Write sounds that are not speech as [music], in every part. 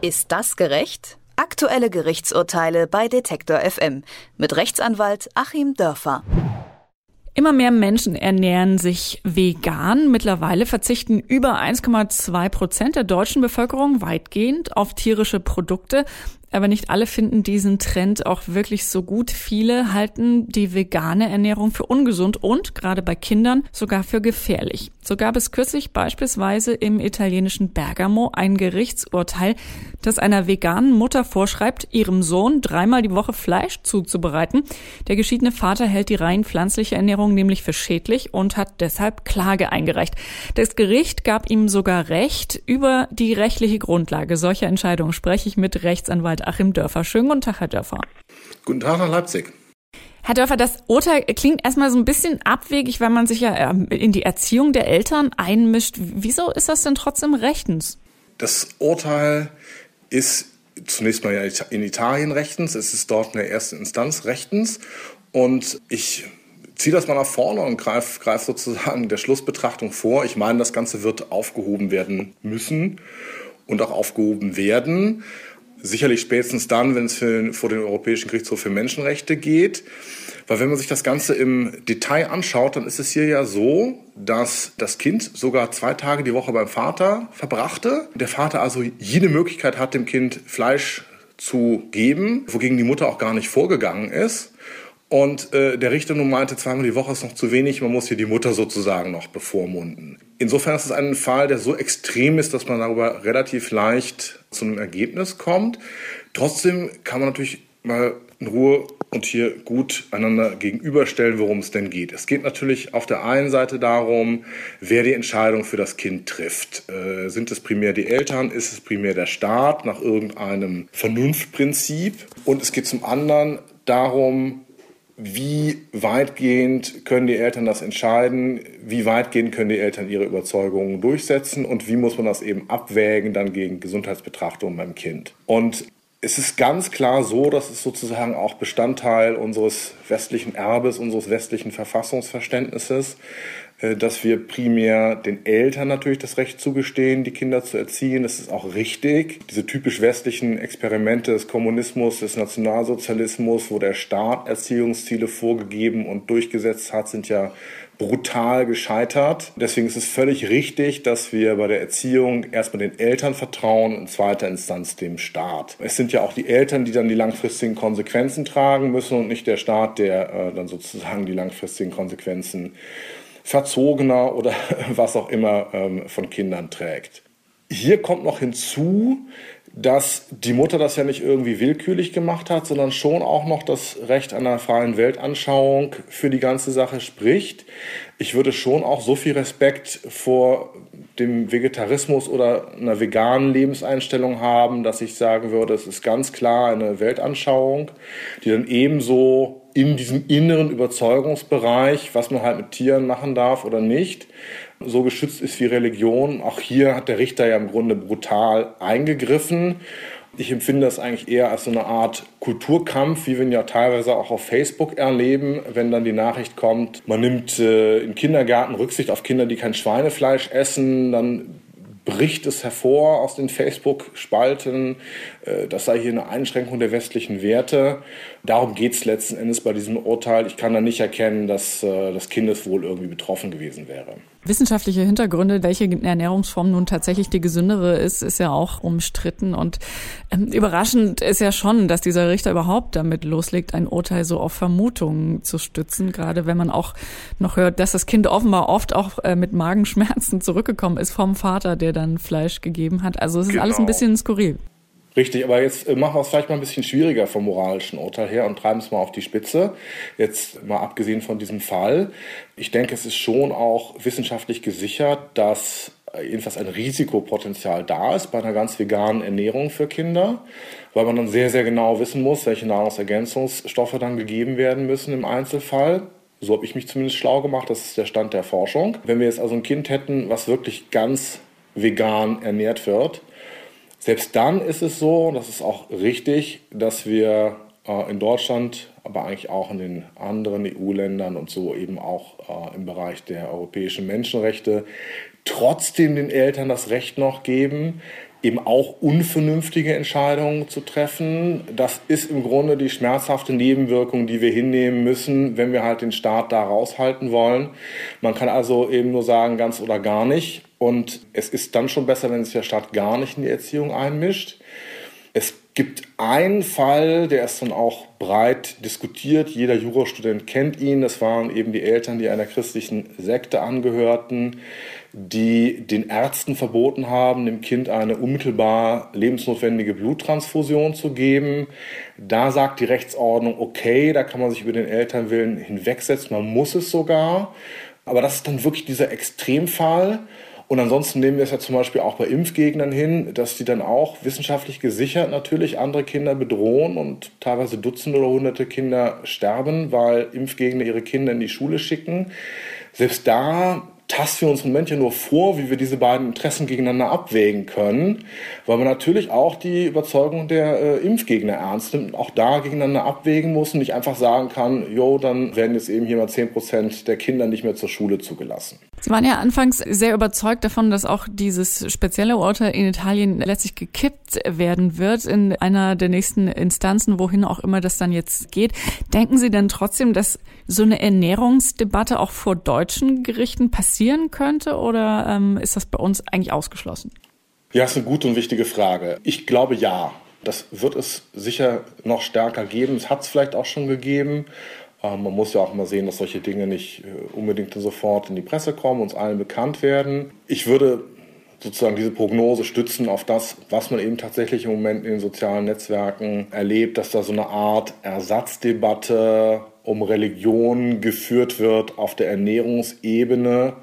Ist das gerecht? Aktuelle Gerichtsurteile bei Detektor FM mit Rechtsanwalt Achim Dörfer. Immer mehr Menschen ernähren sich vegan. Mittlerweile verzichten über 1,2 Prozent der deutschen Bevölkerung weitgehend auf tierische Produkte. Aber nicht alle finden diesen Trend auch wirklich so gut. Viele halten die vegane Ernährung für ungesund und gerade bei Kindern sogar für gefährlich. So gab es kürzlich beispielsweise im italienischen Bergamo ein Gerichtsurteil, das einer veganen Mutter vorschreibt, ihrem Sohn dreimal die Woche Fleisch zuzubereiten. Der geschiedene Vater hält die rein pflanzliche Ernährung nämlich für schädlich und hat deshalb Klage eingereicht. Das Gericht gab ihm sogar Recht. Über die rechtliche Grundlage solcher Entscheidungen spreche ich mit Rechtsanwalt Rechtsanwalt Achim Dörfer. Schönen guten Tag, Herr Dörfer. Guten Tag nach Leipzig. Herr Dörfer, das Urteil klingt erstmal so ein bisschen abwegig, weil man sich ja ähm, in die Erziehung der Eltern einmischt. Wieso ist das denn trotzdem rechtens? Das Urteil ist zunächst mal in Italien rechtens. Es ist dort eine erste Instanz rechtens. Und ich ziehe das mal nach vorne und greife greif sozusagen der Schlussbetrachtung vor. Ich meine, das Ganze wird aufgehoben werden müssen und auch aufgehoben werden. Sicherlich spätestens dann, wenn es für, vor den Europäischen Gerichtshof für Menschenrechte geht. Weil wenn man sich das Ganze im Detail anschaut, dann ist es hier ja so, dass das Kind sogar zwei Tage die Woche beim Vater verbrachte. Der Vater also jede Möglichkeit hat, dem Kind Fleisch zu geben, wogegen die Mutter auch gar nicht vorgegangen ist. Und äh, der Richter nun meinte, zweimal die Woche ist noch zu wenig, man muss hier die Mutter sozusagen noch bevormunden. Insofern ist es ein Fall, der so extrem ist, dass man darüber relativ leicht zu einem Ergebnis kommt. Trotzdem kann man natürlich mal in Ruhe und hier gut einander gegenüberstellen, worum es denn geht. Es geht natürlich auf der einen Seite darum, wer die Entscheidung für das Kind trifft. Äh, sind es primär die Eltern? Ist es primär der Staat nach irgendeinem Vernunftprinzip? Und es geht zum anderen darum, wie weitgehend können die Eltern das entscheiden, wie weitgehend können die Eltern ihre Überzeugungen durchsetzen und wie muss man das eben abwägen dann gegen Gesundheitsbetrachtungen beim Kind. Und es ist ganz klar so, dass es sozusagen auch Bestandteil unseres westlichen Erbes, unseres westlichen Verfassungsverständnisses, dass wir primär den Eltern natürlich das Recht zugestehen, die Kinder zu erziehen. Das ist auch richtig. Diese typisch westlichen Experimente des Kommunismus, des Nationalsozialismus, wo der Staat Erziehungsziele vorgegeben und durchgesetzt hat, sind ja brutal gescheitert. Deswegen ist es völlig richtig, dass wir bei der Erziehung erstmal den Eltern vertrauen und in zweiter Instanz dem Staat. Es sind ja auch die Eltern, die dann die langfristigen Konsequenzen tragen müssen und nicht der Staat, der äh, dann sozusagen die langfristigen Konsequenzen verzogener oder [laughs] was auch immer ähm, von Kindern trägt. Hier kommt noch hinzu, dass die Mutter das ja nicht irgendwie willkürlich gemacht hat, sondern schon auch noch das Recht einer freien Weltanschauung für die ganze Sache spricht. Ich würde schon auch so viel Respekt vor dem Vegetarismus oder einer veganen Lebenseinstellung haben, dass ich sagen würde, es ist ganz klar eine Weltanschauung, die dann ebenso in diesem inneren Überzeugungsbereich, was man halt mit Tieren machen darf oder nicht, so geschützt ist wie Religion. Auch hier hat der Richter ja im Grunde brutal eingegriffen. Ich empfinde das eigentlich eher als so eine Art Kulturkampf, wie wir ihn ja teilweise auch auf Facebook erleben, wenn dann die Nachricht kommt, man nimmt äh, im Kindergarten Rücksicht auf Kinder, die kein Schweinefleisch essen, dann bricht es hervor aus den Facebook-Spalten, äh, das sei hier eine Einschränkung der westlichen Werte. Darum geht es letzten Endes bei diesem Urteil. Ich kann da nicht erkennen, dass äh, das Kindeswohl irgendwie betroffen gewesen wäre. Wissenschaftliche Hintergründe, welche Ernährungsform nun tatsächlich die gesündere ist, ist ja auch umstritten. Und ähm, überraschend ist ja schon, dass dieser Richter überhaupt damit loslegt, ein Urteil so auf Vermutungen zu stützen. Gerade wenn man auch noch hört, dass das Kind offenbar oft auch äh, mit Magenschmerzen zurückgekommen ist vom Vater, der dann Fleisch gegeben hat. Also es ist genau. alles ein genau. bisschen skurril. Richtig, aber jetzt äh, machen wir es vielleicht mal ein bisschen schwieriger vom moralischen Urteil her und treiben es mal auf die Spitze. Jetzt mal abgesehen von diesem Fall. Ich denke, es ist schon auch wissenschaftlich gesichert, dass äh, jedenfalls ein Risikopotenzial da ist bei einer ganz veganen Ernährung für Kinder, weil man dann sehr, sehr genau wissen muss, welche Nahrungsergänzungsstoffe dann gegeben werden müssen im Einzelfall. So habe ich mich zumindest schlau gemacht, das ist der Stand der Forschung. Wenn wir jetzt also ein Kind hätten, was wirklich ganz vegan ernährt wird, selbst dann ist es so, und das ist auch richtig, dass wir äh, in Deutschland, aber eigentlich auch in den anderen EU-Ländern und so eben auch äh, im Bereich der europäischen Menschenrechte trotzdem den Eltern das Recht noch geben, eben auch unvernünftige Entscheidungen zu treffen. Das ist im Grunde die schmerzhafte Nebenwirkung, die wir hinnehmen müssen, wenn wir halt den Staat da raushalten wollen. Man kann also eben nur sagen, ganz oder gar nicht. Und es ist dann schon besser, wenn sich der Staat gar nicht in die Erziehung einmischt. Es gibt einen Fall, der ist dann auch breit diskutiert. Jeder Jurastudent kennt ihn. Das waren eben die Eltern, die einer christlichen Sekte angehörten, die den Ärzten verboten haben, dem Kind eine unmittelbar lebensnotwendige Bluttransfusion zu geben. Da sagt die Rechtsordnung, okay, da kann man sich über den Elternwillen hinwegsetzen. Man muss es sogar. Aber das ist dann wirklich dieser Extremfall. Und ansonsten nehmen wir es ja zum Beispiel auch bei Impfgegnern hin, dass die dann auch wissenschaftlich gesichert natürlich andere Kinder bedrohen und teilweise Dutzende oder Hunderte Kinder sterben, weil Impfgegner ihre Kinder in die Schule schicken. Selbst da tasten wir uns im Moment ja nur vor, wie wir diese beiden Interessen gegeneinander abwägen können, weil man natürlich auch die Überzeugung der äh, Impfgegner ernst nimmt und auch da gegeneinander abwägen muss und nicht einfach sagen kann, jo, dann werden jetzt eben hier mal 10 Prozent der Kinder nicht mehr zur Schule zugelassen. Sie waren ja anfangs sehr überzeugt davon, dass auch dieses spezielle Urteil in Italien letztlich gekippt werden wird in einer der nächsten Instanzen, wohin auch immer das dann jetzt geht. Denken Sie denn trotzdem, dass so eine Ernährungsdebatte auch vor deutschen Gerichten passieren könnte oder ähm, ist das bei uns eigentlich ausgeschlossen? Ja, ist eine gute und wichtige Frage. Ich glaube ja. Das wird es sicher noch stärker geben. Es hat es vielleicht auch schon gegeben. Ähm, man muss ja auch mal sehen, dass solche Dinge nicht äh, unbedingt sofort in die Presse kommen, uns allen bekannt werden. Ich würde sozusagen diese Prognose stützen auf das, was man eben tatsächlich im Moment in den sozialen Netzwerken erlebt, dass da so eine Art Ersatzdebatte um Religion geführt wird auf der Ernährungsebene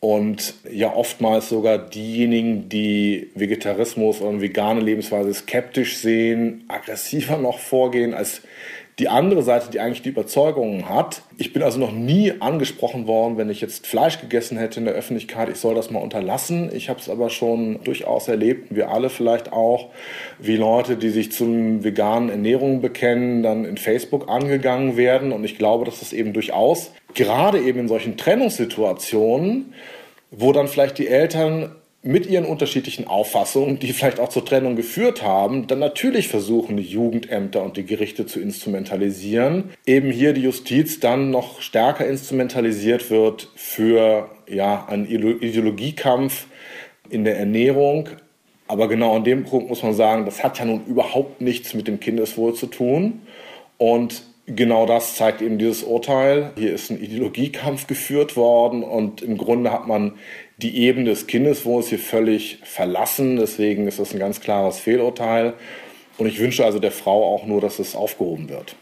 und ja oftmals sogar diejenigen, die Vegetarismus und vegane Lebensweise skeptisch sehen, aggressiver [laughs] noch vorgehen als die andere Seite, die eigentlich die Überzeugungen hat. Ich bin also noch nie angesprochen worden, wenn ich jetzt Fleisch gegessen hätte in der Öffentlichkeit, ich soll das mal unterlassen. Ich habe es aber schon durchaus erlebt, wir alle vielleicht auch, wie Leute, die sich zum veganen Ernährung bekennen, dann in Facebook angegangen werden. Und ich glaube, dass das eben durchaus, gerade eben in solchen Trennungssituationen, wo dann vielleicht die Eltern mit ihren unterschiedlichen Auffassungen, die vielleicht auch zur Trennung geführt haben, dann natürlich versuchen, die Jugendämter und die Gerichte zu instrumentalisieren. Eben hier die Justiz dann noch stärker instrumentalisiert wird für ja, einen Ideologiekampf in der Ernährung. Aber genau an dem Punkt muss man sagen, das hat ja nun überhaupt nichts mit dem Kindeswohl zu tun. Und genau das zeigt eben dieses Urteil. Hier ist ein Ideologiekampf geführt worden und im Grunde hat man die Ebene des Kindeswohls hier völlig verlassen. Deswegen ist das ein ganz klares Fehlurteil. Und ich wünsche also der Frau auch nur, dass es aufgehoben wird.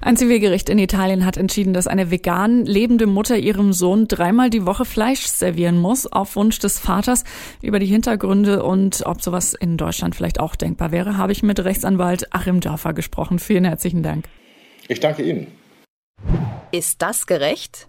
Ein Zivilgericht in Italien hat entschieden, dass eine vegan lebende Mutter ihrem Sohn dreimal die Woche Fleisch servieren muss, auf Wunsch des Vaters. Über die Hintergründe und ob sowas in Deutschland vielleicht auch denkbar wäre, habe ich mit Rechtsanwalt Achim Dörfer gesprochen. Vielen herzlichen Dank. Ich danke Ihnen. Ist das gerecht?